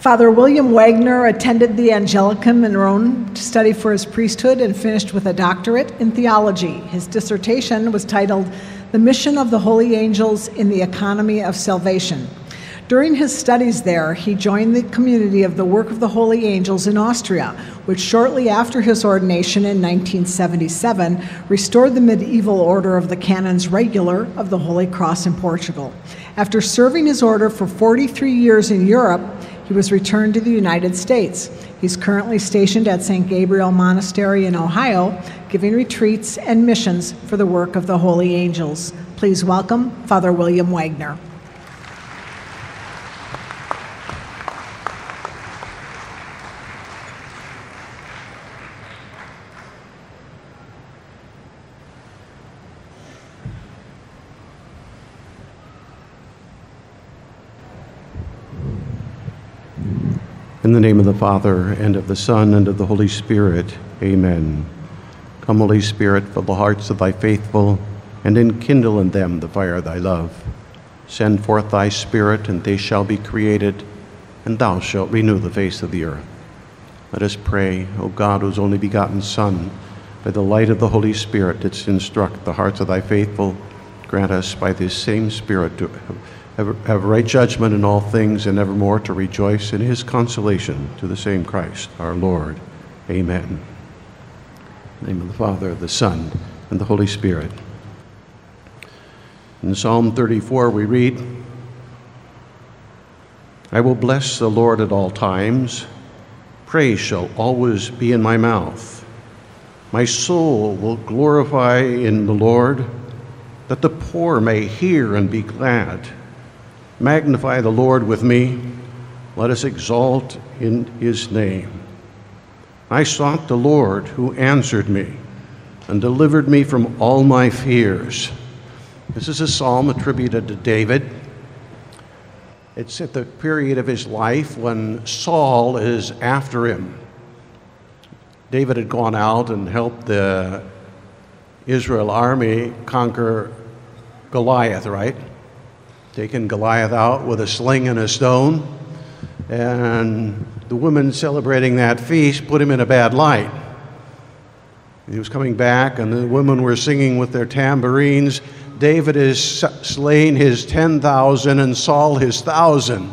Father William Wagner attended the Angelicum in Rome to study for his priesthood and finished with a doctorate in theology. His dissertation was titled The Mission of the Holy Angels in the Economy of Salvation. During his studies there, he joined the community of the Work of the Holy Angels in Austria, which shortly after his ordination in 1977 restored the medieval order of the Canons Regular of the Holy Cross in Portugal. After serving his order for 43 years in Europe, he was returned to the United States. He's currently stationed at St. Gabriel Monastery in Ohio, giving retreats and missions for the work of the Holy Angels. Please welcome Father William Wagner. In the name of the Father, and of the Son, and of the Holy Spirit, amen. Come, Holy Spirit, fill the hearts of thy faithful, and enkindle in them the fire of thy love. Send forth thy Spirit, and they shall be created, and thou shalt renew the face of the earth. Let us pray, O God, whose only begotten Son, by the light of the Holy Spirit didst instruct the hearts of thy faithful, grant us by this same Spirit to have, have right judgment in all things, and evermore to rejoice in his consolation to the same Christ our Lord. Amen. Name of the Father, the Son, and the Holy Spirit. In Psalm 34, we read, I will bless the Lord at all times. Praise shall always be in my mouth. My soul will glorify in the Lord, that the poor may hear and be glad. Magnify the Lord with me. Let us exalt in his name. I sought the Lord who answered me and delivered me from all my fears. This is a psalm attributed to David. It's at the period of his life when Saul is after him. David had gone out and helped the Israel army conquer Goliath, right? Taken Goliath out with a sling and a stone. And the women celebrating that feast put him in a bad light. He was coming back, and the women were singing with their tambourines David has slain his 10,000 and Saul his thousand.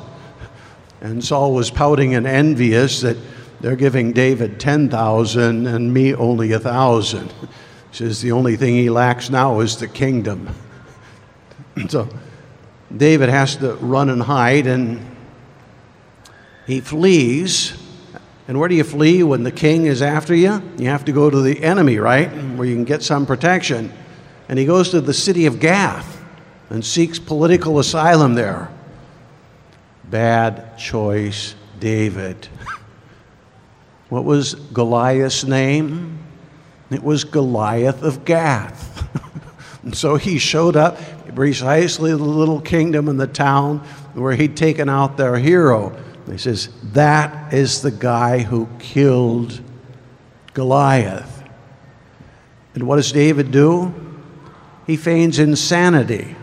And Saul was pouting and envious that they're giving David 10,000 and me only a thousand. He says the only thing he lacks now is the kingdom. so David has to run and hide, and he flees. And where do you flee when the king is after you? You have to go to the enemy, right? Where you can get some protection. And he goes to the city of Gath and seeks political asylum there. Bad choice, David. What was Goliath's name? It was Goliath of Gath. and so he showed up precisely the little kingdom and the town where he'd taken out their hero. He says, That is the guy who killed Goliath. And what does David do? He feigns insanity.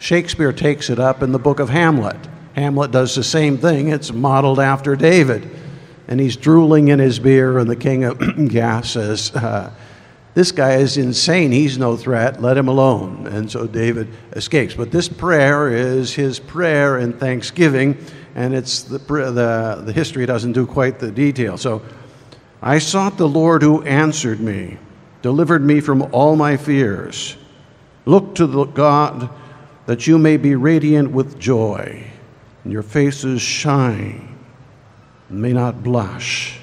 Shakespeare takes it up in the book of Hamlet. Hamlet does the same thing, it's modeled after David. And he's drooling in his beer, and the king of Gath says, uh, this guy is insane. He's no threat. Let him alone. And so David escapes. But this prayer is his prayer in thanksgiving, and it's the, the, the history doesn't do quite the detail. So I sought the Lord who answered me, delivered me from all my fears. Look to the God that you may be radiant with joy, and your faces shine, and may not blush.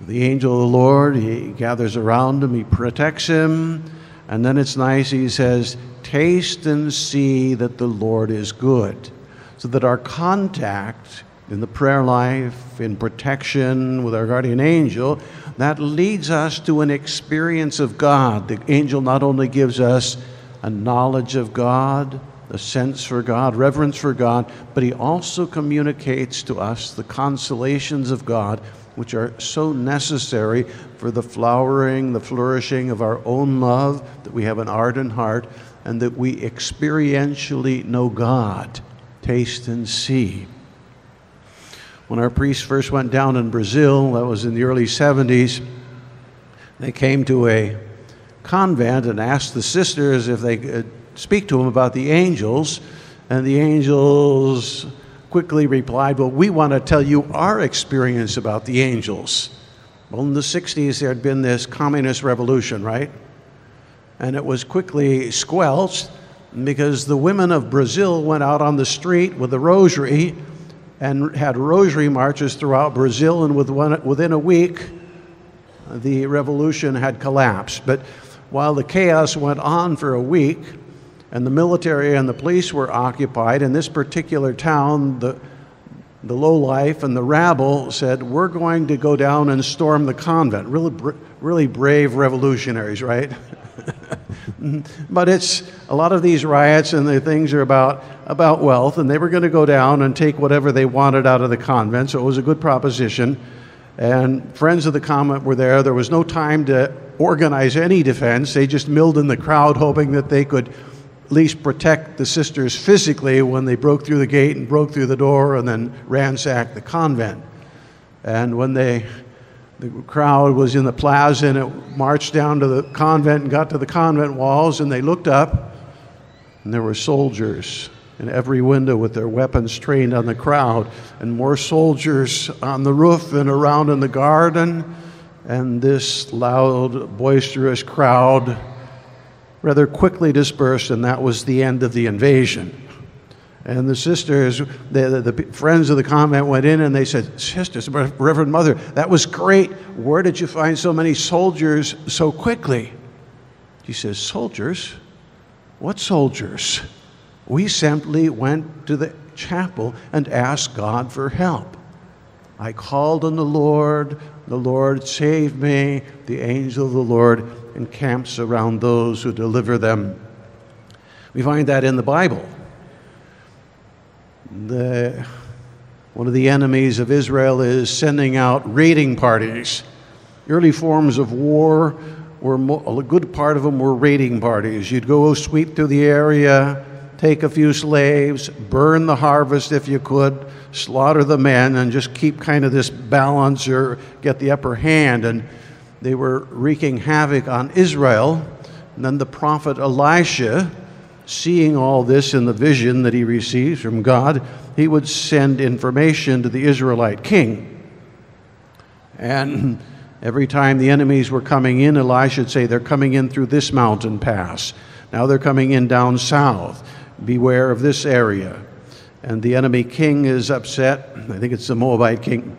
The angel of the Lord, he gathers around him, he protects him, and then it's nice, he says, Taste and see that the Lord is good. So that our contact in the prayer life, in protection with our guardian angel, that leads us to an experience of God. The angel not only gives us a knowledge of God, a sense for God, reverence for God, but he also communicates to us the consolations of God which are so necessary for the flowering, the flourishing of our own love, that we have an ardent heart, and that we experientially know God. taste and see. When our priests first went down in Brazil, that was in the early 70s, they came to a convent and asked the sisters if they could speak to them about the angels. And the angels quickly replied, Well, we want to tell you our experience about the angels. Well, in the 60s, there had been this communist revolution, right? And it was quickly squelched because the women of Brazil went out on the street with a rosary and had rosary marches throughout Brazil, and within a week, the revolution had collapsed. But while the chaos went on for a week, and the military and the police were occupied, in this particular town, the, the lowlife and the rabble said, We're going to go down and storm the convent. Really, really brave revolutionaries, right? but it's a lot of these riots and the things are about, about wealth, and they were going to go down and take whatever they wanted out of the convent, so it was a good proposition. And friends of the convent were there. There was no time to organize any defense. They just milled in the crowd, hoping that they could least protect the sisters physically when they broke through the gate and broke through the door and then ransacked the convent. And when they the crowd was in the plaza and it marched down to the convent and got to the convent walls and they looked up and there were soldiers in every window with their weapons trained on the crowd and more soldiers on the roof and around in the garden and this loud boisterous crowd rather quickly dispersed and that was the end of the invasion and the sisters, the, the, the, friends of the convent went in and they said, Sisters, Reverend Mother, that was great. Where did you find so many soldiers so quickly? She says, Soldiers? What soldiers? We simply went to the chapel and asked God for help. I called on the Lord, the Lord saved me, the angel of the Lord encamps around those who deliver them. We find that in the Bible the, one of the enemies of Israel is sending out raiding parties. Early forms of war were a good part of them were raiding parties. You'd go sweep through the area, take a few slaves, burn the harvest if you could, slaughter the men, and just keep kind of this balance or get the upper hand. And they were wreaking havoc on Israel. And then the prophet Elisha seeing all this in the vision that he receives from God, he would send information to the Israelite king. And every time the enemies were coming in, Elisha would say, They're coming in through this mountain pass. Now they're coming in down south. Beware of this area. And the enemy king is upset. I think it's the Moabite king.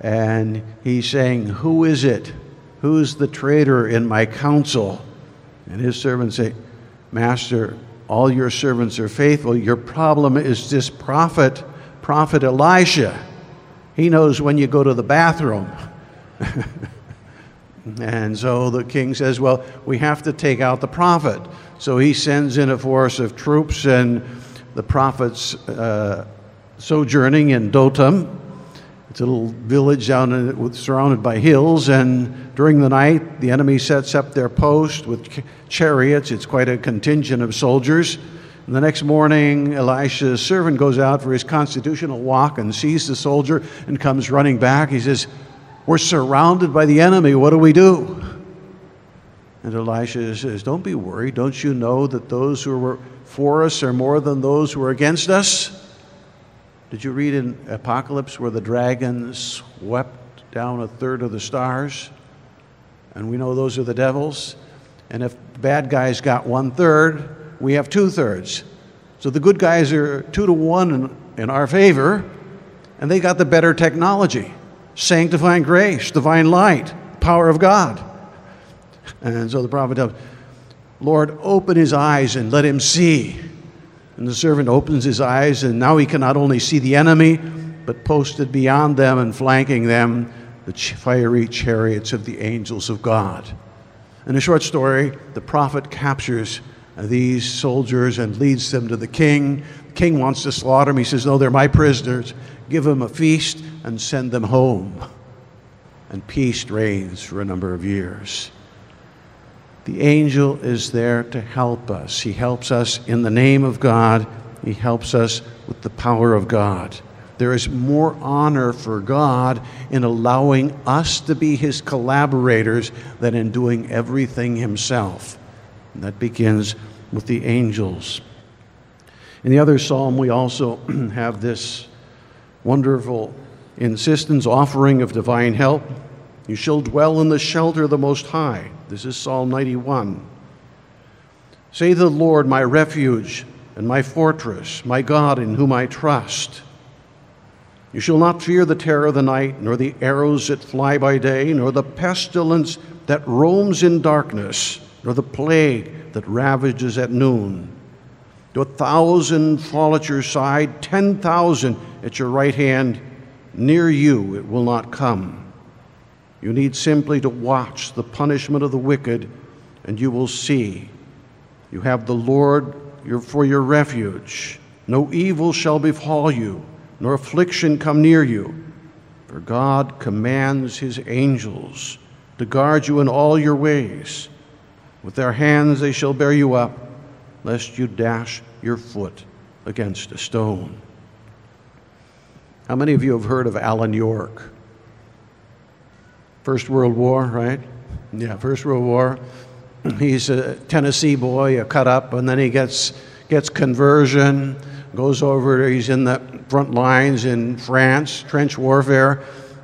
And he's saying, Who is it? Who's the traitor in my council? And his servants say, Master, all your servants are faithful. Your problem is this prophet, Prophet Elisha. He knows when you go to the bathroom. and so the king says, Well, we have to take out the prophet. So he sends in a force of troops, and the prophet's uh, sojourning in Dothan. It's a little village down in, surrounded by hills, and during the night, the enemy sets up their post with chariots. It's quite a contingent of soldiers. And the next morning, Elisha's servant goes out for his constitutional walk and sees the soldier and comes running back. He says, We're surrounded by the enemy. What do we do? And Elisha says, Don't be worried. Don't you know that those who are for us are more than those who are against us? Did you read in Apocalypse where the dragon swept down a third of the stars? And we know those are the devils. And if bad guys got one third, we have two thirds. So the good guys are two to one in, in our favor, and they got the better technology sanctifying grace, divine light, power of God. And so the prophet tells, Lord, open his eyes and let him see. And the servant opens his eyes, and now he can not only see the enemy, but posted beyond them and flanking them the fiery chariots of the angels of God. In a short story, the prophet captures these soldiers and leads them to the king. The king wants to slaughter them. He says, No, they're my prisoners. Give them a feast and send them home. And peace reigns for a number of years. The angel is there to help us. He helps us in the name of God He helps us with the power of God. There is more honor for God in allowing us to be His collaborators than in doing everything Himself. And that begins with the angels. In the other psalm, we also have this wonderful insistence offering of divine help. You shall dwell in the shelter of the Most High. This is Psalm 91. Say to the Lord, my refuge and my fortress, my God in whom I trust. You shall not fear the terror of the night, nor the arrows that fly by day, nor the pestilence that roams in darkness, nor the plague that ravages at noon. Do a thousand fall at your side, ten thousand at your right hand, near you it will not come. You need simply to watch the punishment of the wicked, and you will see. You have the Lord for your refuge. No evil shall befall you, nor affliction come near you. For God commands his angels to guard you in all your ways. With their hands they shall bear you up lest you dash your foot against a stone. How many of you have heard of Alvin York? First World War, right? Yeah, First World War. He's a Tennessee boy, a cut up, and then he gets gets conversion, goes over. He's in the front lines in France, trench warfare,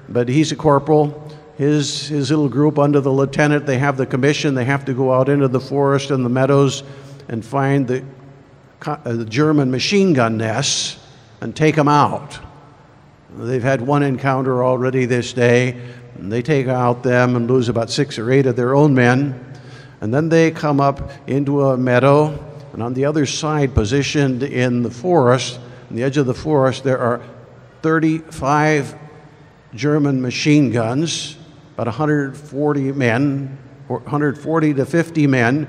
but he's a corporal. His his little group under the lieutenant, they have the commission. They have to go out into the forest and the meadows and find the, uh, the German machine gun nests and take them out. They've had one encounter already this day. And they take out them and lose about six or eight of their own men. And then they come up into a meadow, and on the other side, positioned in the forest, on the edge of the forest, there are 35 German machine guns, about 140 men, 140 to 50 men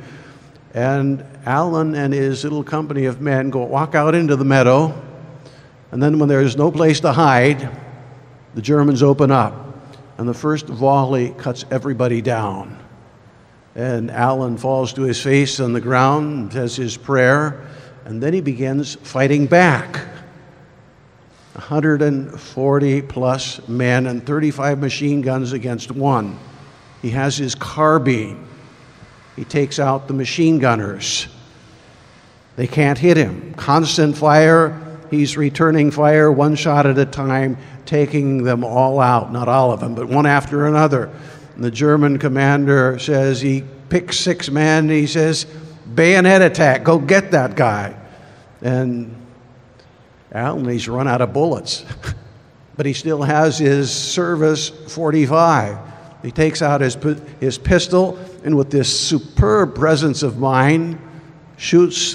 and Alvin and his little company of men go walk out into the meadow. And then, when there's no place to hide, the Germans open up. And the first volley cuts everybody down. And Alvin falls to his face on the ground, says his prayer, and then he begins fighting back. 140 plus men and 35 machine guns against one. He has his carbine. He takes out the machine gunners. They can't hit him. Constant fire. He's returning fire one shot at a time, taking them all out. Not all of them, but one after another. And the German commander says he picks six men. He says, bayonet attack, go get that guy. And Alvin, he's run out of bullets. but he still has his service 45. He takes out his, his pistol and with this superb presence of mind, shoots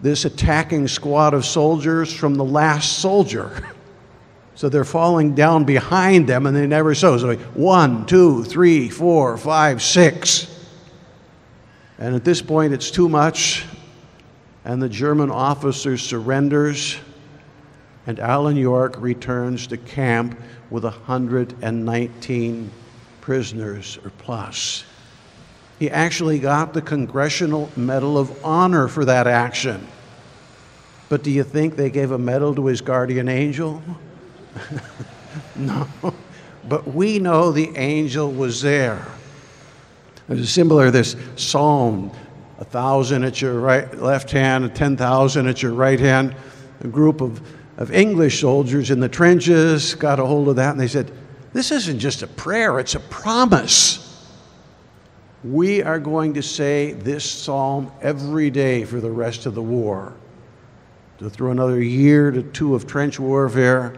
this attacking squad of soldiers from the last soldier. So they're falling down behind them and they never saw. So one, two, three, four, five, six. And at this point, it's too much. And the German officer surrenders. And Alvin York returns to camp with 119 prisoners or plus. He actually got the Congressional Medal of Honor for that action. But do you think they gave a medal to his guardian angel? no. But we know the angel was there. There's similar this psalm, a thousand at your right left hand, ten thousand at your right hand. A group of, of English soldiers in the trenches got a hold of that and they said, this isn't just a prayer, it's a promise. We are going to say this psalm every day for the rest of the war. To through another year to two of trench warfare,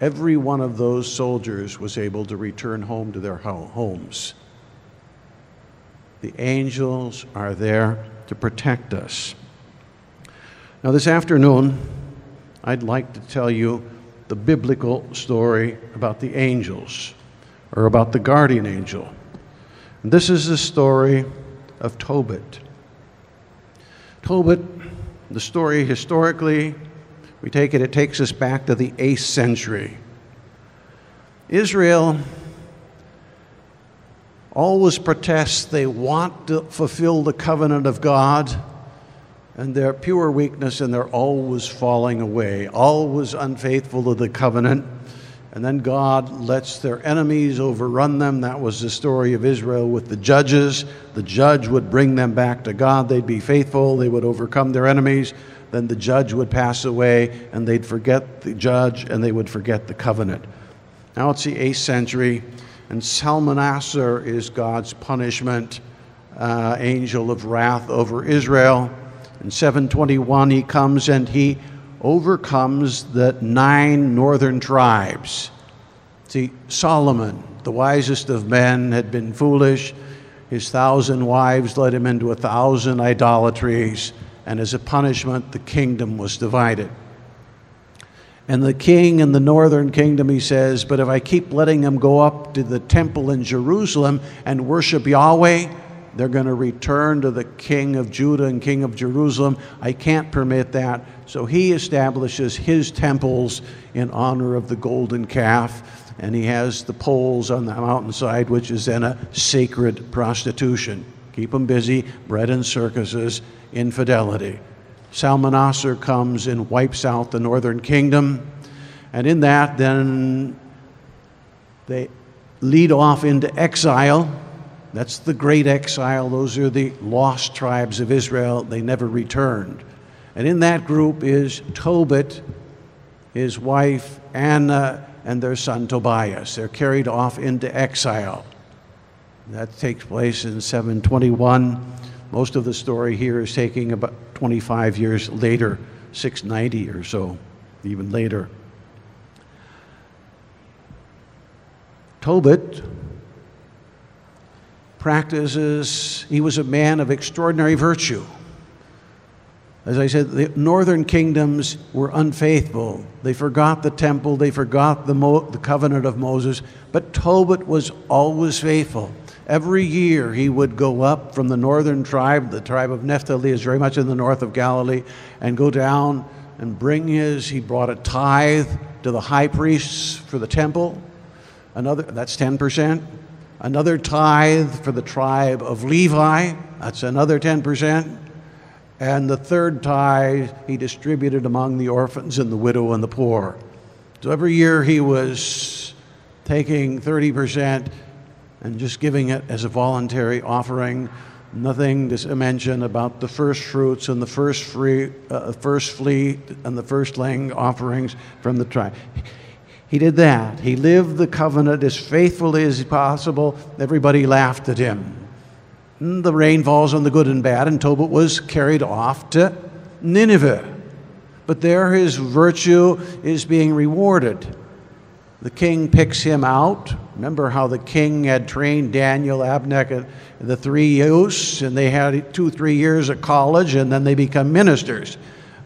every one of those soldiers was able to return home to their homes. The angels are there to protect us. Now, this afternoon, I'd like to tell you the biblical story about the angels or about the guardian angel. This is the story of Tobit. Tobit, the story historically, we take it, it takes us back to the 8th century. Israel always protests they want to fulfill the covenant of God, and their pure weakness, and they're always falling away, always unfaithful to the covenant. And then God lets their enemies overrun them. That was the story of Israel with the judges. The judge would bring them back to God. They'd be faithful, they would overcome their enemies. Then the judge would pass away, and they'd forget the judge and they would forget the covenant. Now it's the 8th century, and Salmanassar is God's punishment, uh, angel of wrath over Israel. In 721, he comes and he overcomes the nine northern tribes. See, Solomon, the wisest of men, had been foolish. His thousand wives led him into a thousand idolatries, and as a punishment, the kingdom was divided. And the king in the northern kingdom, he says, But if I keep letting them go up to the temple in Jerusalem and worship Yahweh, they're going to return to the king of Judah and king of Jerusalem. I can't permit that. So he establishes his temples in honor of the golden calf, and he has the poles on the mountainside, which is then a sacred prostitution. Keep them busy, bread and circuses, infidelity. Salmanassar comes and wipes out the northern kingdom, and in that, then they lead off into exile that's the great exile. Those are the lost tribes of Israel. They never returned. And in that group is Tobit, his wife Anna, and their son Tobias. They're carried off into exile. That takes place in 721. Most of the story here is taking about 25 years later, 690 or so, even later. Tobit practices, he was a man of extraordinary virtue. As I said, the northern kingdoms were unfaithful. They forgot the temple, they forgot the, Mo- the covenant of Moses, but Tobit was always faithful. Every year he would go up from the northern tribe, the tribe of Naphtali is very much in the north of Galilee, and go down and bring his, he brought a tithe to the high priests for the temple. Another, that's 10% another tithe for the tribe of Levi, that's another 10%. And the third tithe he distributed among the orphans and the widow and the poor. So every year he was taking 30% and just giving it as a voluntary offering. Nothing to mention about the first fruits and the first free, uh, first fleet and the firstling offerings from the tribe. He did that. He lived the covenant as faithfully as possible. Everybody laughed at him. And the rain falls on the good and bad, and Tobit was carried off to Nineveh. But there his virtue is being rewarded. The king picks him out. Remember how the king had trained Daniel, Abnek, and the three youths, and they had two, three years at college, and then they become ministers.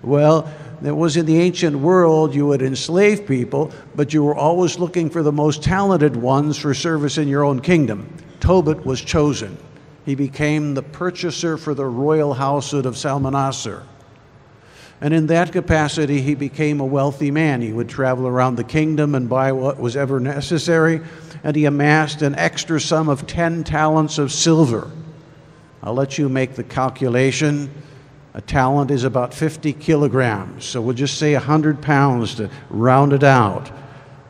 Well, that was in the ancient world, you would enslave people, but you were always looking for the most talented ones for service in your own kingdom. Tobit was chosen. He became the purchaser for the royal household of Salmanassar. And in that capacity, he became a wealthy man. He would travel around the kingdom and buy what was ever necessary, and he amassed an extra sum of 10 talents of silver. I'll let you make the calculation. A talent is about 50 kilograms, so we'll just say 100 pounds to round it out.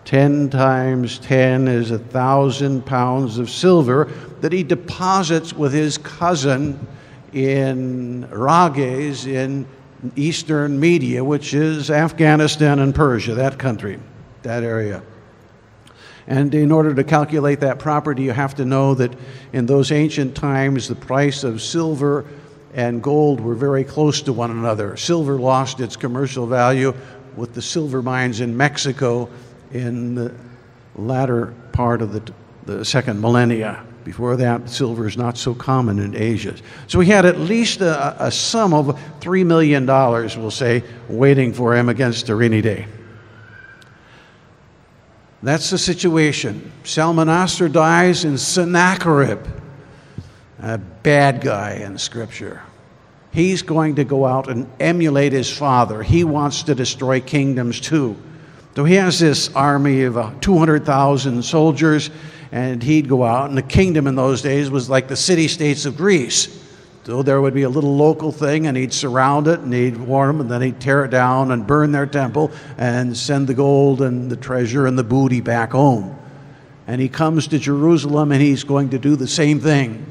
10 times 10 is a thousand pounds of silver that he deposits with his cousin in Rages in eastern Media, which is Afghanistan and Persia, that country, that area. And in order to calculate that property, you have to know that in those ancient times, the price of silver and gold were very close to one another. Silver lost its commercial value with the silver mines in Mexico in the latter part of the, the second millennia. Before that, silver is not so common in Asia. So he had at least a, a sum of $3 million, we'll say, waiting for him against a rainy day. That's the situation. Salmanassar dies in Sennacherib a bad guy in Scripture. He's going to go out and emulate his father. He wants to destroy kingdoms too. So he has this army of uh, 200,000 soldiers, and he'd go out, and the kingdom in those days was like the city states of Greece. So there would be a little local thing, and he'd surround it, and he'd warn them, and then he'd tear it down and burn their temple and send the gold and the treasure and the booty back home. And he comes to Jerusalem, and he's going to do the same thing.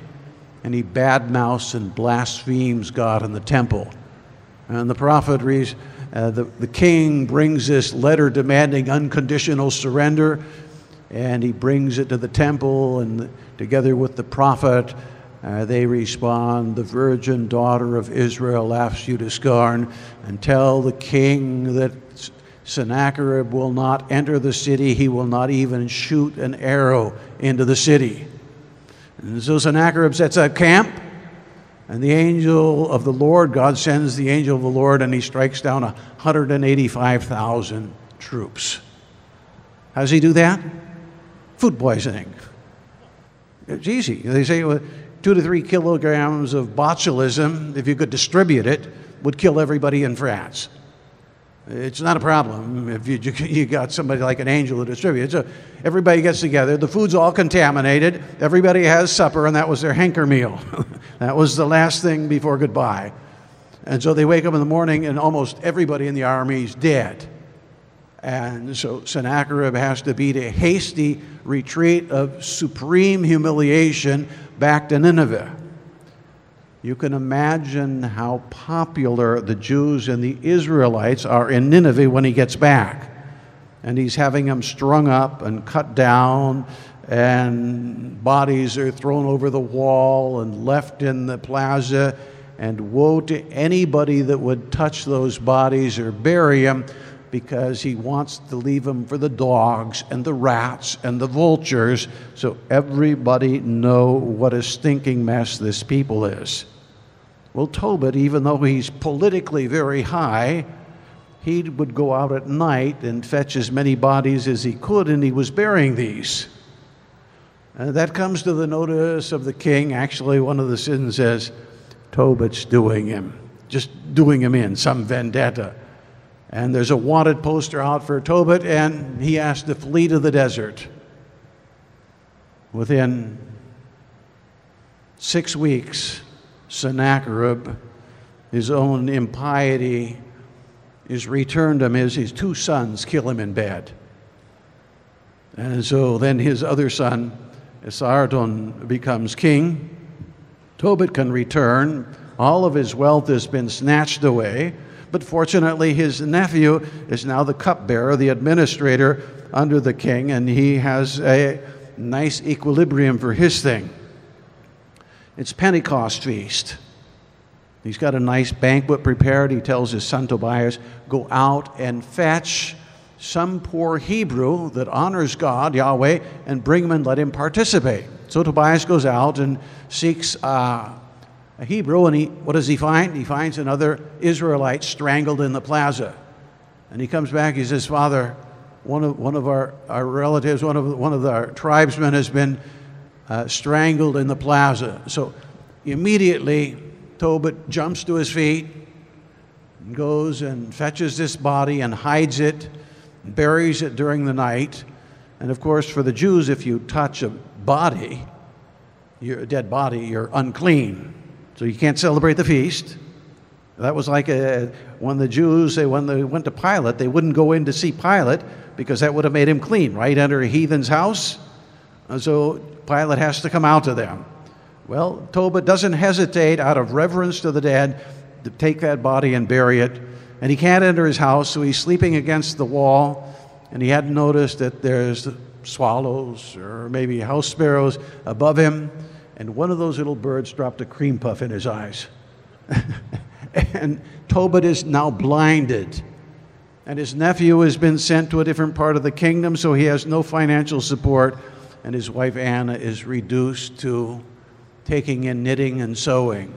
And he badmouths and blasphemes God in the temple. And the prophet reads, uh, the, the king brings this letter demanding unconditional surrender, and he brings it to the temple, and together with the prophet, uh, they respond, The virgin daughter of Israel laughs you to scorn, and tell the king that Sennacherib will not enter the city, he will not even shoot an arrow into the city. And so Sennacherib sets up camp, and the angel of the Lord, God sends the angel of the Lord, and he strikes down 185,000 troops. How does he do that? Food poisoning. It's easy. They say, well, two to three kilograms of botulism, if you could distribute it, would kill everybody in France. It's not a problem if you, you got somebody like an angel to distribute. So everybody gets together. The food's all contaminated. Everybody has supper, and that was their hanker meal. that was the last thing before goodbye. And so they wake up in the morning, and almost everybody in the army is dead. And so Sennacherib has to beat a hasty retreat of supreme humiliation back to Nineveh. You can imagine how popular the Jews and the Israelites are in Nineveh when he gets back. And he's having them strung up and cut down, and bodies are thrown over the wall and left in the plaza. And woe to anybody that would touch those bodies or bury them because he wants to leave them for the dogs and the rats and the vultures so everybody know what a stinking mess this people is. Well, Tobit, even though he's politically very high, he would go out at night and fetch as many bodies as he could, and he was burying these. And that comes to the notice of the king. Actually, one of the sins says, Tobit's doing him, just doing him in, some vendetta. And there's a wanted poster out for Tobit, and he has to flee to the desert. Within six weeks, Sennacherib, his own impiety, is returned him as his two sons kill him in bed. And so then his other son, Esarhaddon, becomes king. Tobit can return. All of his wealth has been snatched away. But fortunately, his nephew is now the cupbearer, the administrator under the king, and he has a nice equilibrium for his thing. It's Pentecost feast. He's got a nice banquet prepared. He tells his son Tobias, Go out and fetch some poor Hebrew that honors God, Yahweh, and bring him and let him participate. So Tobias goes out and seeks uh, a Hebrew, and he, what does he find? He finds another Israelite strangled in the plaza. And he comes back, he says, Father, one of, one of our, our relatives, one of, one of our tribesmen has been uh, strangled in the plaza. So immediately, Tobit jumps to his feet and goes and fetches this body and hides it, and buries it during the night. And of course, for the Jews, if you touch a body, you're a dead body, you're unclean. So you can't celebrate the feast. That was like a, when the Jews, they, when they went to Pilate, they wouldn't go in to see Pilate because that would have made him clean, right? Enter a heathen's house. And so Pilate has to come out to them. Well, Tobit doesn't hesitate out of reverence to the dead to take that body and bury it. And he can't enter his house, so he's sleeping against the wall. And he hadn't noticed that there's swallows or maybe house sparrows above him and one of those little birds dropped a cream puff in his eyes. and Tobit is now blinded. And his nephew has been sent to a different part of the kingdom, so he has no financial support. And his wife Anna is reduced to taking in knitting and sewing.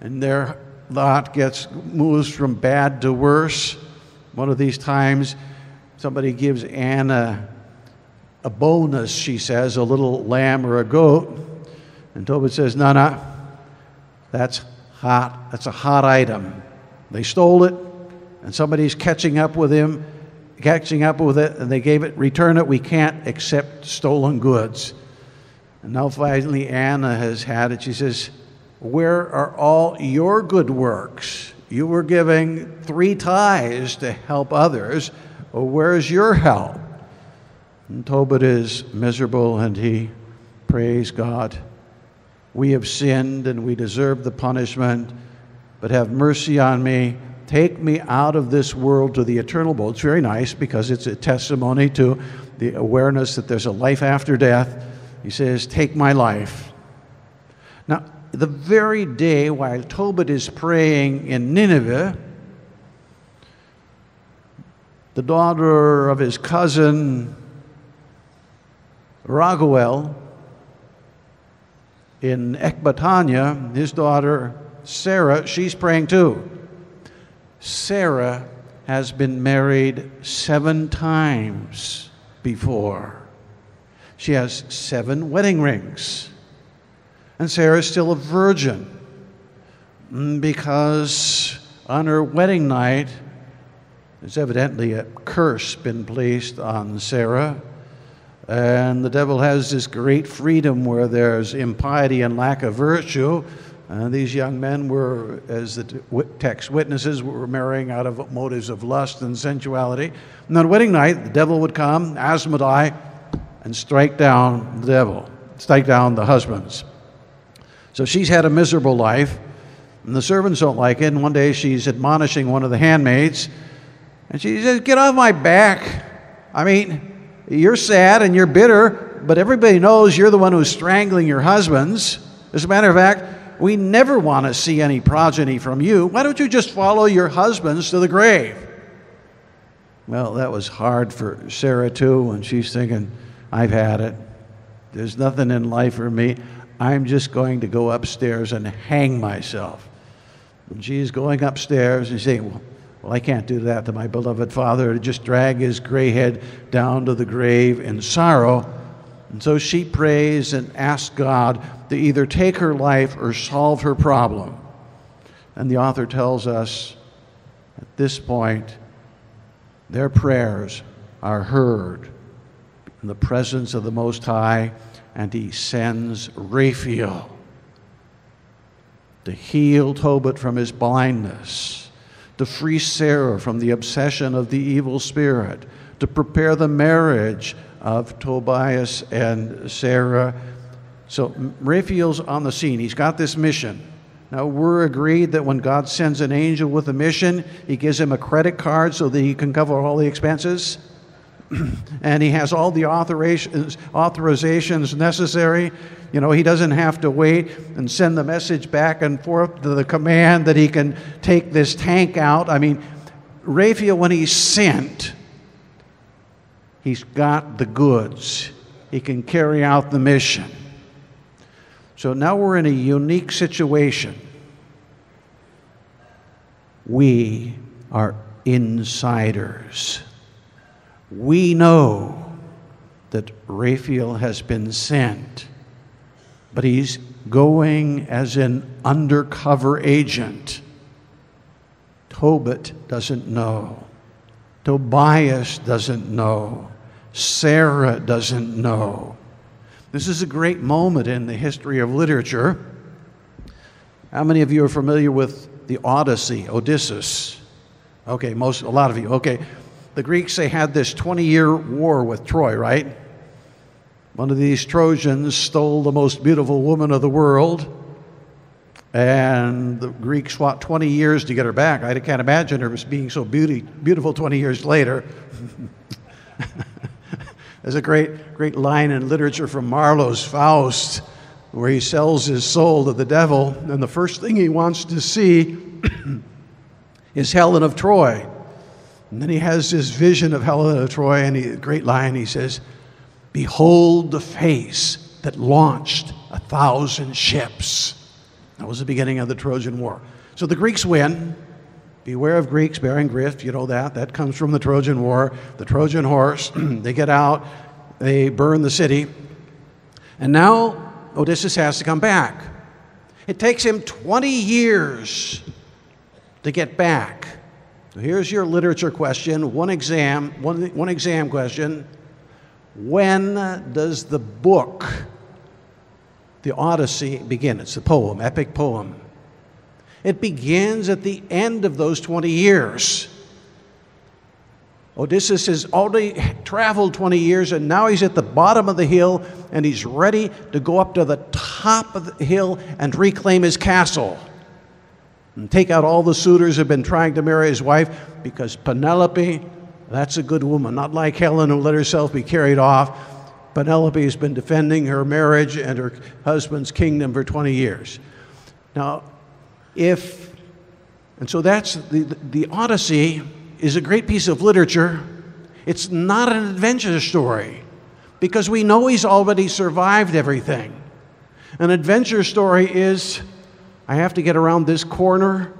And their lot gets moves from bad to worse. One of these times, somebody gives Anna a bonus, she says, a little lamb or a goat. And Tobit says, No, no, that's hot. That's a hot item. They stole it, and somebody's catching up with him, catching up with it, and they gave it, return it. We can't accept stolen goods. And now finally Anna has had it. She says, Where are all your good works? You were giving three tithes to help others. Well, where's your help? And Tobit is miserable and he prays God. We have sinned and we deserve the punishment, but have mercy on me. Take me out of this world to the eternal world. It's very nice because it's a testimony to the awareness that there's a life after death. He says, Take my life. Now, the very day while Tobit is praying in Nineveh, the daughter of his cousin Raguel in Ecbatana, his daughter Sarah, she's praying too. Sarah has been married seven times before. She has seven wedding rings. And Sarah is still a virgin mm, because on her wedding night, there's evidently a curse been placed on Sarah. And the devil has this great freedom where there's impiety and lack of virtue. And these young men were, as the text witnesses, were marrying out of motives of lust and sensuality. And on wedding night, the devil would come, Asmodai, and strike down the devil, strike down the husbands. So she's had a miserable life, and the servants don't like it. And one day she's admonishing one of the handmaids, and she says, Get off my back. I mean, you're sad and you're bitter, but everybody knows you're the one who's strangling your husbands. As a matter of fact, we never want to see any progeny from you. Why don't you just follow your husbands to the grave? Well, that was hard for Sarah too, and she's thinking, I've had it. There's nothing in life for me. I'm just going to go upstairs and hang myself. And she's going upstairs and saying, Well, well, I can't do that to my beloved father, to just drag his gray head down to the grave in sorrow. And so she prays and asks God to either take her life or solve her problem. And the author tells us at this point, their prayers are heard in the presence of the Most High, and he sends Raphael to heal Tobit from his blindness to free Sarah from the obsession of the evil spirit, to prepare the marriage of Tobias and Sarah. So Raphael's on the scene. He's got this mission. Now, we're agreed that when God sends an angel with a mission, he gives him a credit card so that he can cover all the expenses. and he has all the authorizations, authorizations necessary. You know, he doesn't have to wait and send the message back and forth to the command that he can take this tank out. I mean, Raphael, when he's sent, he's got the goods. He can carry out the mission. So now we're in a unique situation. We are insiders we know that Raphael has been sent, but he's going as an undercover agent. Tobit doesn't know. Tobias doesn't know. Sarah doesn't know. This is a great moment in the history of literature. How many of you are familiar with the Odyssey, Odysseus? Okay, most a lot of you. Okay, the Greeks, they had this 20 year war with Troy, right? One of these Trojans stole the most beautiful woman of the world, and the Greeks fought 20 years to get her back. I can't imagine her being so beauty, beautiful 20 years later. There's a great, great line in literature from Marlowe's Faust where he sells his soul to the devil, and the first thing he wants to see is Helen of Troy. And then he has this vision of Helen of Troy, and he, great line, he says, Behold the face that launched a thousand ships. That was the beginning of the Trojan War. So the Greeks win. Beware of Greeks bearing grift, you know that. That comes from the Trojan War. The Trojan horse, they get out, they burn the city. And now Odysseus has to come back. It takes him 20 years to get back. So here's your literature question, one exam, one, one exam question. When does the book the Odyssey begin. It's a poem, epic poem. It begins at the end of those 20 years. Odysseus has already traveled 20 years and now he's at the bottom of the hill and he's ready to go up to the top of the hill and reclaim his castle and take out all the suitors who have been trying to marry his wife because Penelope, that's a good woman, not like Helen who let herself be carried off. Penelope has been defending her marriage and her husband's kingdom for 20 years. Now, if, and so that's the, the Odyssey is a great piece of literature. It's not an adventure story because we know he's already survived everything. An adventure story is I have to get around this corner,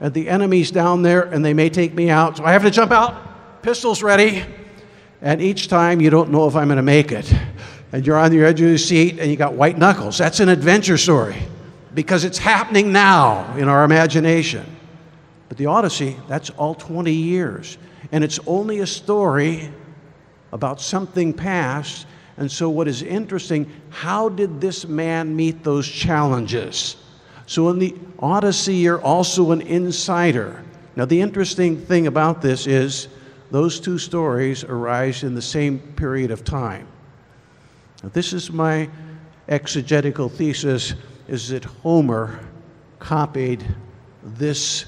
and the enemy's down there, and they may take me out. So I have to jump out, pistols ready, and each time you don't know if I'm going to make it. And you're on the edge of your seat, and you got white knuckles. That's an adventure story because it's happening now in our imagination. But the Odyssey, that's all 20 years. And it's only a story about something past. And so, what is interesting, how did this man meet those challenges? So, in the Odyssey, you're also an insider. Now, the interesting thing about this is those two stories arise in the same period of time. Now, this is my exegetical thesis is that Homer copied this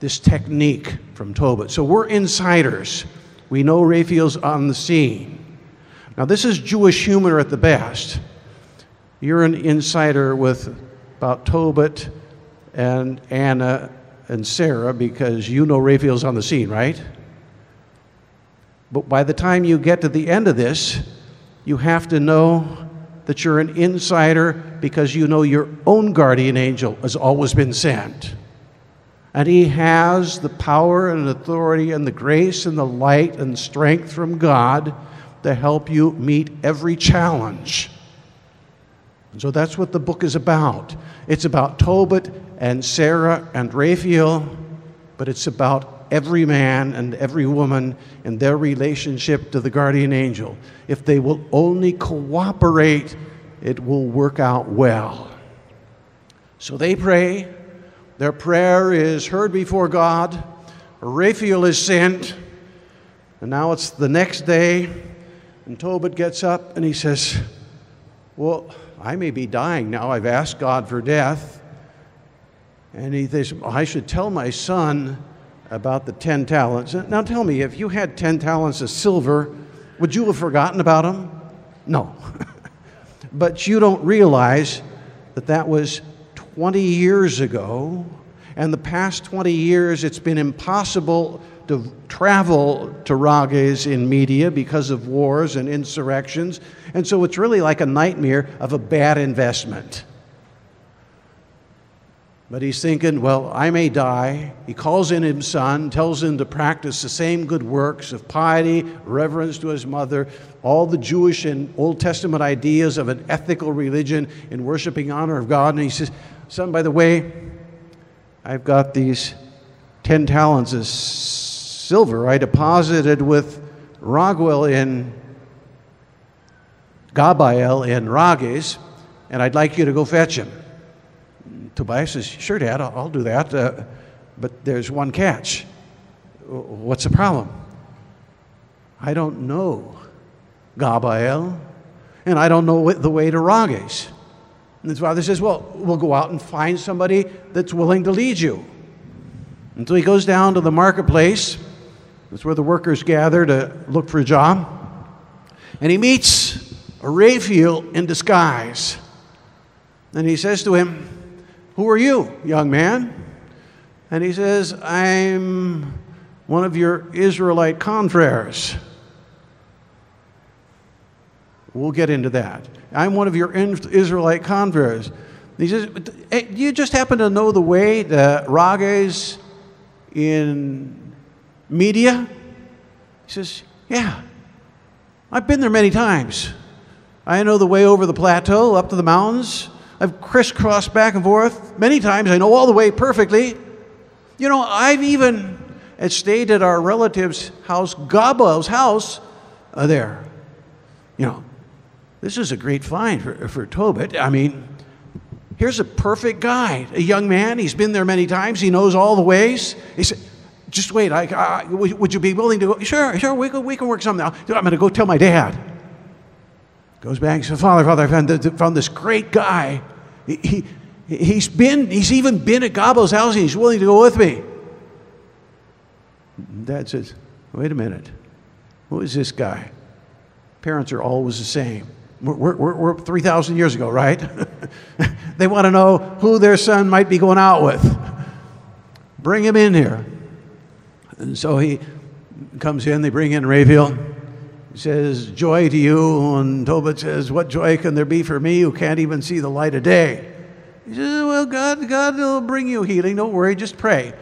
this technique from Tobit. So we're insiders. We know Raphael's on the scene. Now, this is Jewish humor at the best. You're an insider with about Tobit and Anna and Sarah because you know Raphael's on the scene, right? But by the time you get to the end of this, you have to know that you're an insider because you know your own guardian angel has always been sent. And he has the power and authority and the grace and the light and strength from God to help you meet every challenge. And so that's what the book is about. It's about Tobit and Sarah and Raphael, but it's about every man and every woman in their relationship to the guardian angel. If they will only cooperate, it will work out well. So they pray their prayer is heard before God. Raphael is sent. And now it's the next day, and Tobit gets up and he says, Well, I may be dying now. I've asked God for death. And he well, I should tell my son about the 10 talents. Now tell me, if you had 10 talents of silver, would you have forgotten about them? No. but you don't realize that that was 20 years ago, and the past 20 years it's been impossible to travel to Rages in Media because of wars and insurrections. And so it's really like a nightmare of a bad investment. But he's thinking, well, I may die. He calls in his son, tells him to practice the same good works of piety, reverence to his mother, all the Jewish and Old Testament ideas of an ethical religion in worshiping honor of God. And he says, Son, by the way, I've got these 10 talents of silver I deposited with Raguel in Gabael in Rages, and I'd like you to go fetch him. Tobias says, Sure, Dad, I'll, I'll do that. Uh, but there's one catch. What's the problem? I don't know Gabael, and I don't know the way to Rages. And his father says, Well, we'll go out and find somebody that's willing to lead you. Until he goes down to the marketplace. That's where the workers gather to look for a job. And he meets a Raphael in disguise. And he says to him, Who are you, young man? And he says, I'm one of your Israelite confreres. We'll get into that. I'm one of your Israelite converts. He says, hey, eh, Do you just happen to know the way to Rages in Media? He says, Yeah. I've been there many times. I know the way over the plateau, up to the mountains. I've crisscrossed back and forth many times. I know all the way perfectly. You know, I've even stayed at our relative's house, Gabael's house, uh, there. You know, this is a great find for, for Tobit. I mean, here's a perfect guy, a young man. He's been there many times. He knows all the ways. He said, just wait. I, I, would you be willing to go? Sure, sure. We can, we can work something out. I'm going to go tell my dad. Goes back and says, Father, Father, I found, found this great guy. He, he, he's been, he's even been at Gabael's house and he's willing to go with me. Dad says, wait a minute. Who is this guy? Parents are always the same. We're, we're, we're 3,000 years ago, right? they want to know who their son might be going out with. Bring him in here. And so he comes in, they bring in Raphael. He says, Joy to you. And Tobit says, What joy can there be for me who can't even see the light of day? He says, Well, God, God will bring you healing. Don't worry, just pray.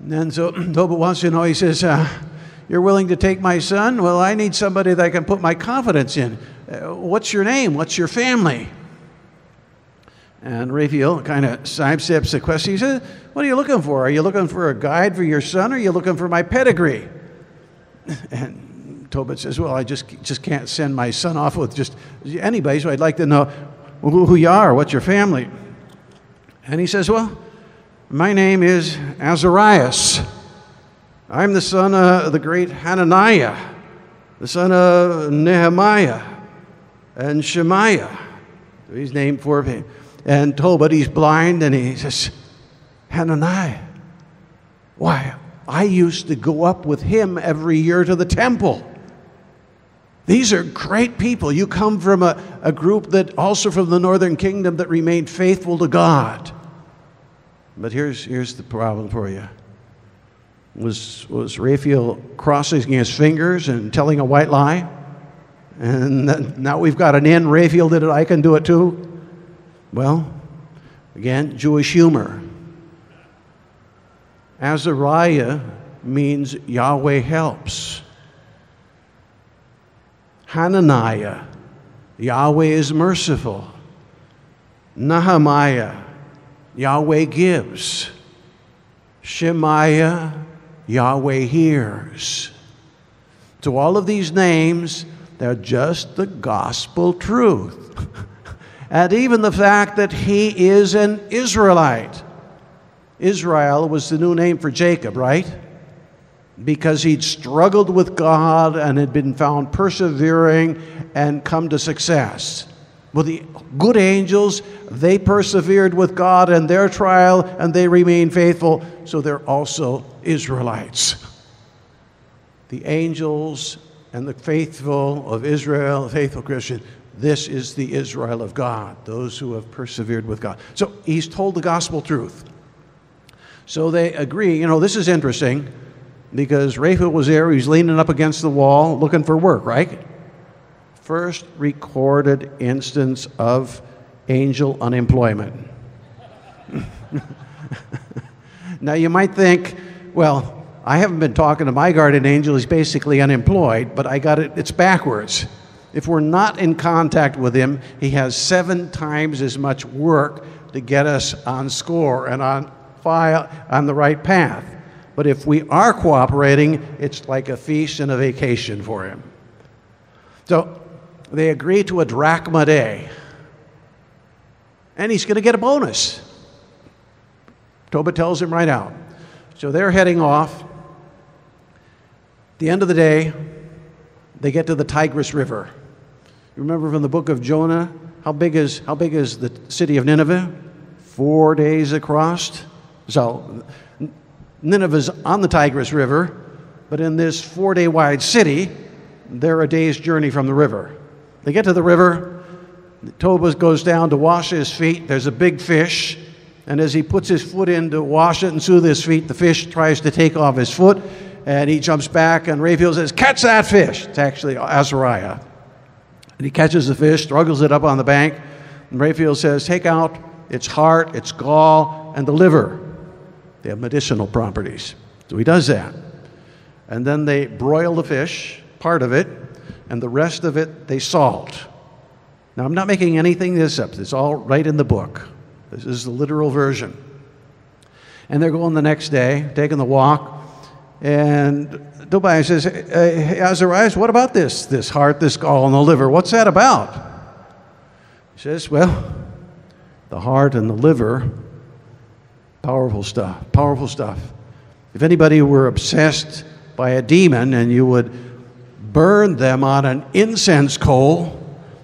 And then so Tobit wants to know, he says, uh, You're willing to take my son? Well, I need somebody that I can put my confidence in. Uh, what's your name? What's your family? And Raphael kind of sidesteps the question. He says, What are you looking for? Are you looking for a guide for your son or are you looking for my pedigree? And Tobit says, Well, I just, just can't send my son off with just anybody, so I'd like to know who, you are, what's your family. And he says, Well, my name is Azarias. I'm the son of the great Hananiah, the son of Nehemiah and Shemaiah. He's named for him. And Tobit, he's blind, and he says, Hananiah, why, I used to go up with him every year to the temple. These are great people. You come from a, a group that also from the northern kingdom that remained faithful to God. But here's, here's the problem for you. Was, was Raphael crossing his fingers and telling a white lie? And now we've got an in. Raphael did it, I can do it too. Well, again, Jewish humor. Azariah means Yahweh helps. Hananiah, Yahweh is merciful. Nehemiah, Yahweh gives. Shemaiah, Yahweh hears. To all of these names, they're just the gospel truth. and even the fact that he is an Israelite. Israel was the new name for Jacob, right? Because he'd struggled with God and had been found persevering and come to success. Well, the good angels, they persevered with God in their trial and they remained faithful, so they're also Israelites. The angels and the faithful of Israel, faithful Christian, this is the Israel of God, those who have persevered with God. So he's told the gospel truth. So they agree. You know, this is interesting because Raphael was there, he's leaning up against the wall looking for work, right? First recorded instance of angel unemployment. now you might think, well, I haven't been talking to my guardian angel, he's basically unemployed, but I got it, it's backwards. If we're not in contact with him, he has seven times as much work to get us on score and on file on the right path. But if we are cooperating, it's like a feast and a vacation for him. So they agree to a drachma day. And he's going to get a bonus. Tobit tells him right out. So they're heading off the end of the day, they get to the Tigris River. You remember from the book of Jonah, how big is, how big is the city of Nineveh? Four days across. So Nineveh's on the Tigris River, but in this four day wide city, they're a day's journey from the river. They get to the river, Tobit goes down to wash his feet. There's a big fish, and as he puts his foot in to wash it and soothe his feet, the fish tries to take off his foot and he jumps back, and Raphael says, Catch that fish. It's actually Azariah. And he catches the fish, struggles it up on the bank, and Raphael says, Take out its heart, its gall, and the liver. They have medicinal properties. So he does that. And then they broil the fish, part of it, and the rest of it they salt. Now, I'm not making anything this up. It's all right in the book. This is the literal version. And they're going the next day, taking the walk, and Tobias says, hey, Azarias, what about this, this heart, this gall, and the liver? What's that about? He says, Well, the heart and the liver, powerful stuff, powerful stuff. If anybody were obsessed by a demon and you would burn them on an incense coal,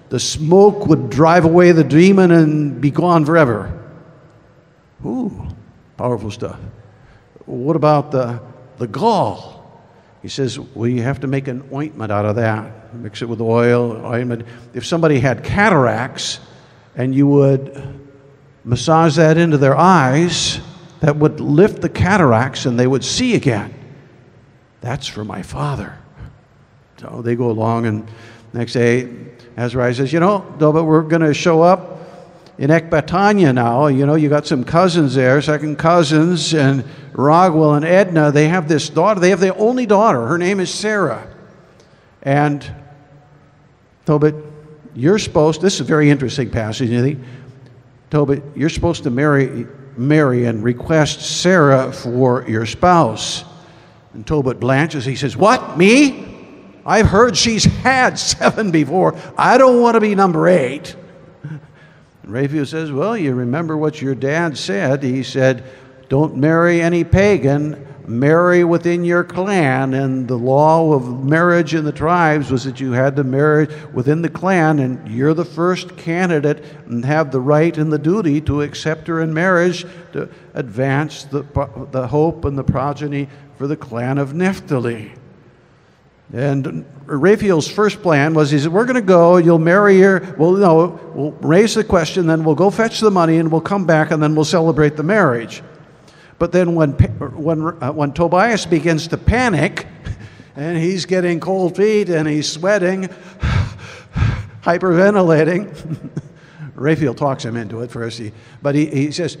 the smoke would drive away the demon and be gone forever. Ooh, powerful stuff. What about the, the gall? He says, Well, you have to make an ointment out of that. Mix it with oil, ointment. If somebody had cataracts and you would massage that into their eyes, that would lift the cataracts and they would see again. That's for my father. So they go along, and next day, Azariah says, You know, no, but we're going to show up in Ecbatana now. You know, you got some cousins there, second cousins, and Raguel and Edna. They have this daughter. They have their only daughter. Her name is Sarah. And Tobit, you're supposed, this is a very interesting passage, you think? Tobit, you're supposed to marry, marry and request Sarah for your spouse. And Tobit blanches. He says, What? Me? I've heard she's had seven before. I don't want to be number eight. And Raphael says, Well, you remember what your dad said. He said, Don't marry any pagan, marry within your clan. And the law of marriage in the tribes was that you had to marry within the clan, and you're the first candidate and have the right and the duty to accept her in marriage to advance the, the hope and the progeny for the clan of Naphtali. And Raphael's first plan was he said, We're going to go, you'll marry her. Well, no, we'll raise the question, then we'll go fetch the money, and we'll come back, and then we'll celebrate the marriage. But then when, when, uh, when Tobias begins to panic, and he's getting cold feet, and he's sweating, hyperventilating, Raphael talks him into it first. He, but he, he says,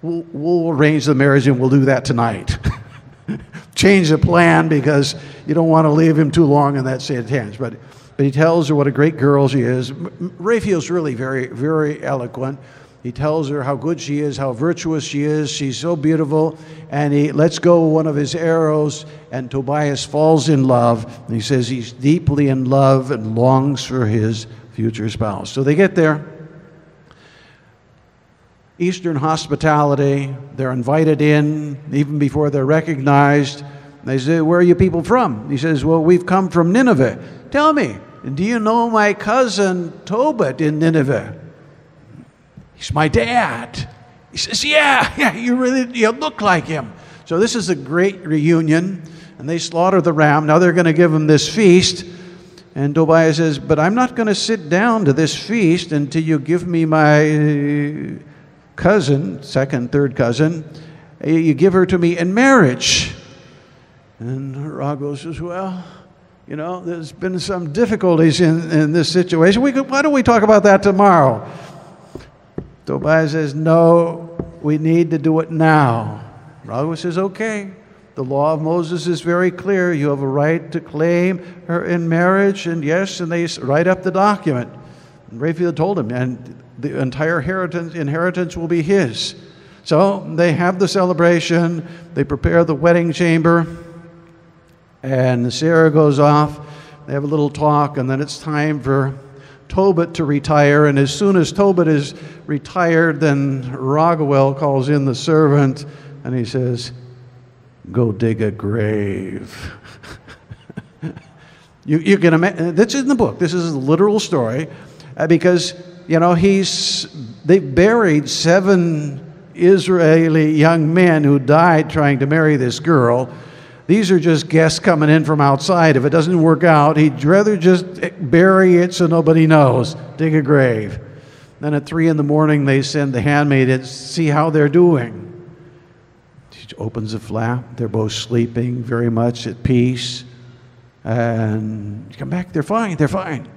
we'll, we'll arrange the marriage, and we'll do that tonight. change the plan because you don't want to leave him too long in that state of. But, but he tells her what a great girl she is. Raphael's really very, very eloquent. He tells her how good she is, how virtuous she is. She's so beautiful. And he lets go one of his arrows, and Tobias falls in love. And he says he's deeply in love and longs for his future spouse. So they get there. Eastern hospitality. They're invited in even before they're recognized. They say, Where are you people from? He says, Well, we've come from Nineveh. Tell me, do you know my cousin Tobit in Nineveh? He's my dad. He says, Yeah, yeah, you really you look like him. So this is a great reunion, and they slaughter the ram. Now they're going to give him this feast. And Tobiah says, But I'm not going to sit down to this feast until you give me my cousin, second, third cousin, you give her to me in marriage. And Raguel says, Well, you know, there's been some difficulties in, in this situation. We could, why don't we talk about that tomorrow? Tobiah says, No, we need to do it now. Raguel says, Okay. The law of Moses is very clear. You have a right to claim her in marriage, and yes, and they write up the document. And Raphael told him, and the entire inheritance, inheritance will be his. So they have the celebration, they prepare the wedding chamber, and Sarah goes off. They have a little talk, and then it's time for Tobit to retire. And as soon as Tobit is retired, then Raguel calls in the servant and he says, Go dig a grave. you, you can imagine, that's in the book. This is a literal story uh, because you know, he's, they buried seven Israeli young men who died trying to marry this girl. These are just guests coming in from outside. If it doesn't work out, he'd rather just bury it so nobody knows, dig a grave. Then at three in the morning, they send the handmaid to see how they're doing. She opens the flap. They're both sleeping, very much at peace. And come back, they're fine, they're fine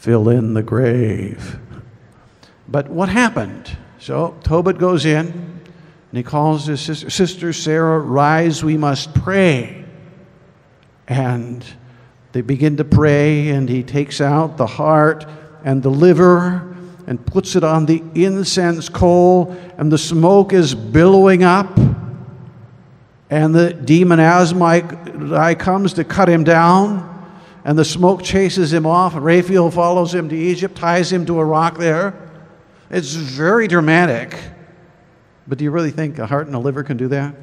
fill in the grave. But what happened? So Tobit goes in and he calls his sister, sister Sarah, Rise, we must pray. And they begin to pray, and he takes out the heart and the liver and puts it on the incense coal, and the smoke is billowing up. And the demon Asmai comes to cut him down. and the smoke chases him off. Raphael follows him to Egypt, ties him to a rock there. It's very dramatic. But do you really think a heart and a liver can do that?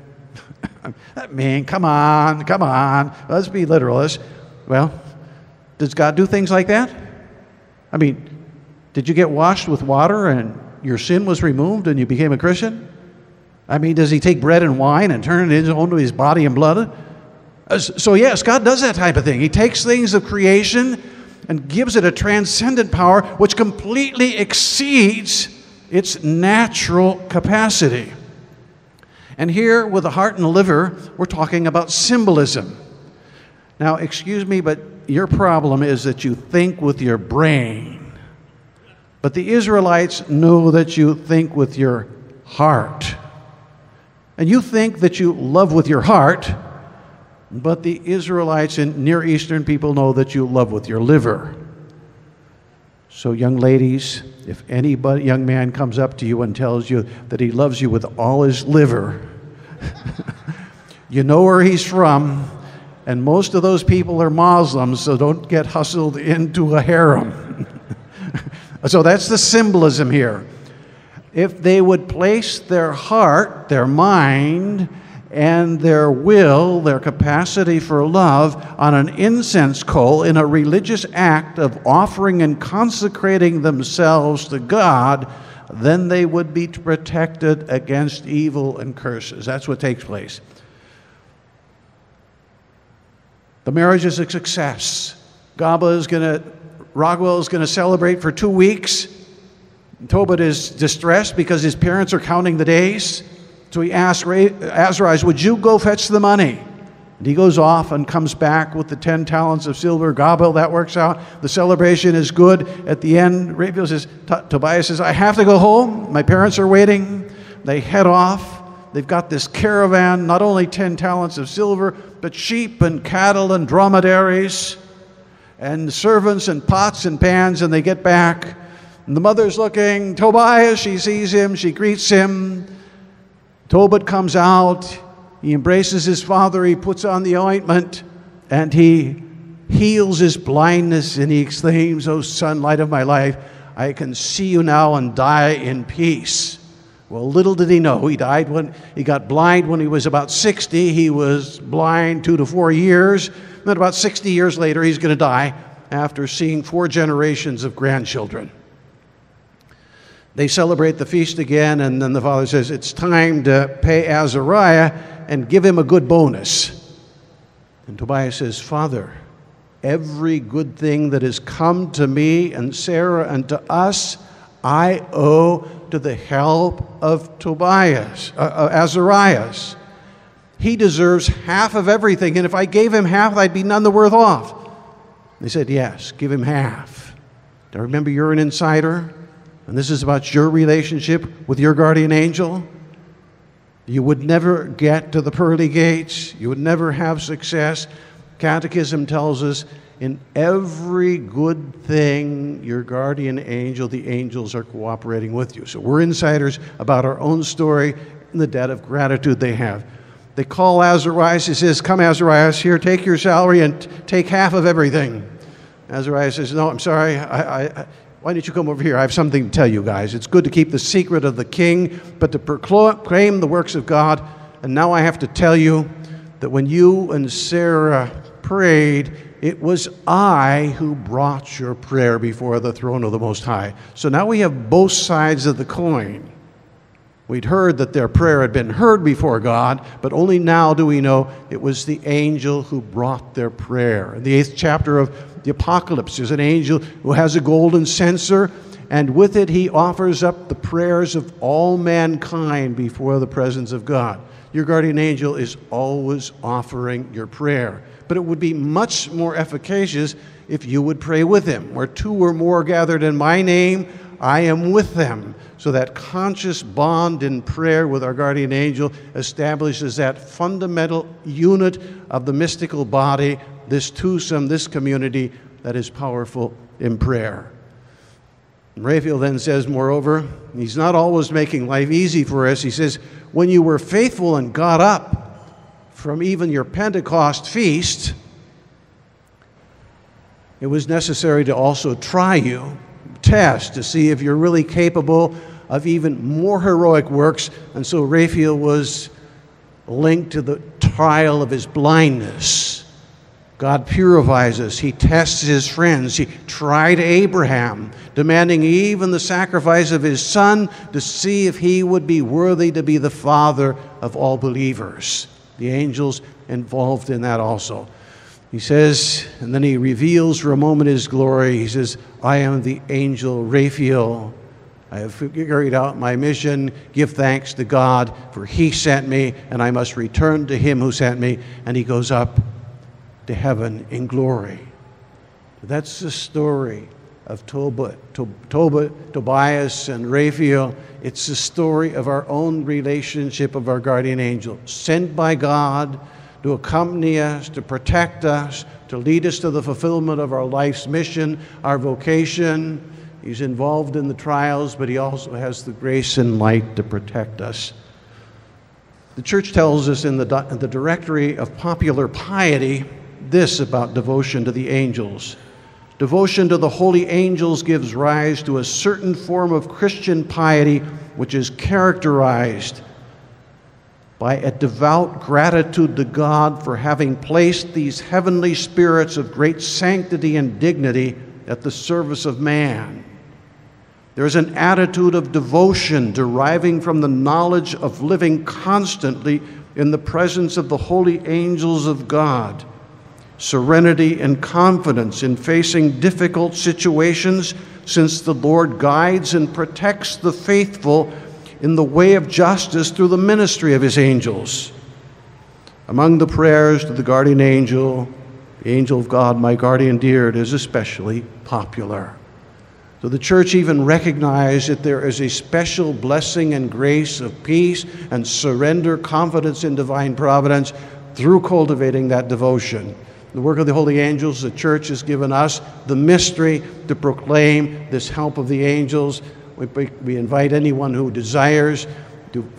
I mean, come on, come on. Let's be literalists. Well, does God do things like that? I mean, did you get washed with water and your sin was removed and you became a Christian? I mean, does he take bread and wine and turn it into his body and blood? Uh, so, yes, God does that type of thing. He takes things of creation and gives it a transcendent power which completely exceeds its natural capacity. And here, with the heart and the liver, we're talking about symbolism. Now, excuse me, but your problem is that you think with your brain. But the Israelites know that you think with your heart. And you think that you love with your heart, but the Israelites and Near Eastern people know that you love with your liver. So, young ladies, if any young man comes up to you and tells you that he loves you with all his liver, you know where he's from, and most of those people are Muslims, so don't get hustled into a harem. so that's the symbolism here. If they would place their heart, their mind, and their will, their capacity for love, on an incense coal in a religious act of offering and consecrating themselves to God, then they would be protected against evil and curses. That's what takes place. The marriage is a success. Gaba is going to, Raguel is going to celebrate for two weeks. Tobit is distressed because his parents are counting the days. So he asks Azariah, Would you go fetch the money? And he goes off and comes back with the 10 talents of silver. Gabael, that works out. The celebration is good. At the end, Raphael says, Tobias says, I have to go home. My parents are waiting. They head off. They've got this caravan, not only 10 talents of silver, but sheep and cattle and dromedaries and servants and pots and pans. And they get back. And the mother's looking. Tobias, she sees him. She greets him. Tobit comes out, he embraces his father, he puts on the ointment, and he heals his blindness, and he exclaims, O son, light of my life, I can see you now and die in peace. Well, little did he know, he died when he got blind when he was about 60. He was blind two to four years. Then, about 60 years later, he's going to die after seeing four generations of grandchildren. They celebrate the feast again, and then the father says, It's time to pay Azariah and give him a good bonus. And Tobias says, Father, every good thing that has come to me and Sarah and to us, I owe to the help of Tobias, uh, uh, Azarias. He deserves half of everything, and if I gave him half, I'd be none the worth off. They said, Yes, give him half. Now remember, you're an insider and this is about your relationship with your guardian angel, you would never get to the pearly gates. You would never have success. Catechism tells us in every good thing, your guardian angel, the angels are cooperating with you. So we're insiders about our own story and the debt of gratitude they have. They call Azarias. He says, Come, Azarias, here, take your salary and take half of everything. Azarias says, No, I'm sorry. I, I, why don't you come over here? I have something to tell you guys. It's good to keep the secret of the king, but to proclaim the works of God. And now I have to tell you that when you and Sarah prayed, it was I who brought your prayer before the throne of the Most High. So now we have both sides of the coin. We'd heard that their prayer had been heard before God, but only now do we know it was the angel who brought their prayer. In the eighth chapter of the Apocalypse, there's an angel who has a golden censer, and with it he offers up the prayers of all mankind before the presence of God. Your guardian angel is always offering your prayer, but it would be much more efficacious if you would pray with him. Where two or more gathered in my name, I am with them. So that conscious bond in prayer with our guardian angel establishes that fundamental unit of the mystical body, this twosome, this community that is powerful in prayer. Raphael then says, moreover, he's not always making life easy for us. He says, when you were faithful and got up from even your Pentecost feast, it was necessary to also try you, test to see if you're really capable of even more heroic works. And so Raphael was linked to the trial of his blindness. God purifies us. He tests his friends. He tried Abraham, demanding even the sacrifice of his son to see if he would be worthy to be the father of all believers. The angels involved in that also. He says, and then he reveals for a moment his glory. He says, I am the angel Raphael. I have carried out my mission. Give thanks to God, for he sent me, and I must return to him who sent me. And he goes up to heaven in glory. That's the story of Toba, Tobias and Raphael. It's the story of our own relationship of our guardian angel, sent by God to accompany us, to protect us, to lead us to the fulfillment of our life's mission, our vocation. He's involved in the trials, but he also has the grace and light to protect us. The church tells us in the, in the directory of popular piety this about devotion to the angels. Devotion to the holy angels gives rise to a certain form of Christian piety which is characterized by a devout gratitude to God for having placed these heavenly spirits of great sanctity and dignity at the service of man. There's an attitude of devotion deriving from the knowledge of living constantly in the presence of the holy angels of God serenity and confidence in facing difficult situations, since the Lord guides and protects the faithful in the way of justice through the ministry of his angels. Among the prayers to the guardian angel, the angel of God, my guardian dear, it is especially popular. So the church even recognized that there is a special blessing and grace of peace and surrender, confidence in divine providence through cultivating that devotion the work of the holy angels, the church has given us the mystery to proclaim this help of the angels. We, we invite anyone who desires to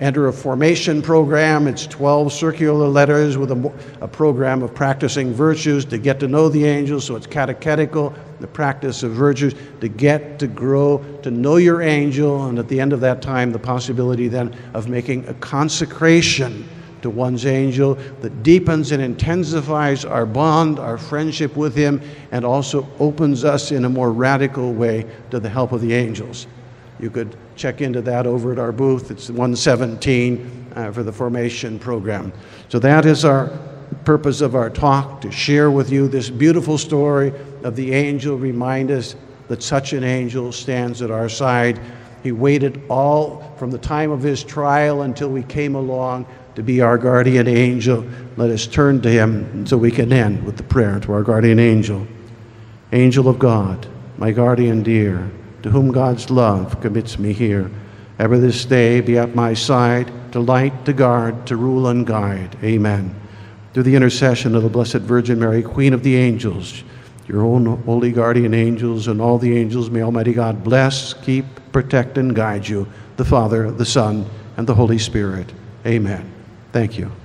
enter a formation program. It's 12 circular letters with a, a, program of practicing virtues to get to know the angels. So it's catechetical, the practice of virtues, to get to grow, to know your angel, and at the end of that time, the possibility then of making a consecration to one's angel that deepens and intensifies our bond, our friendship with Him, and also opens us in a more radical way to the help of the angels. You could check into that over at our booth. It's 117 uh, for the formation program. So that is our purpose of our talk to share with you this beautiful story of the angel. Remind us that such an angel stands at our side. He waited all from the time of his trial until we came along to be our guardian angel. Let us turn to him so we can end with the prayer to our guardian angel. Angel of God, my guardian dear, to whom God's love commits me here, ever this day be at my side, to light, to guard, to rule and guide. Amen. Through the intercession of the Blessed Virgin Mary, Queen of the angels, your own holy guardian angels and all the angels, may Almighty God bless, keep, protect, and guide you, the Father, the Son, and the Holy Spirit. Amen. Thank you.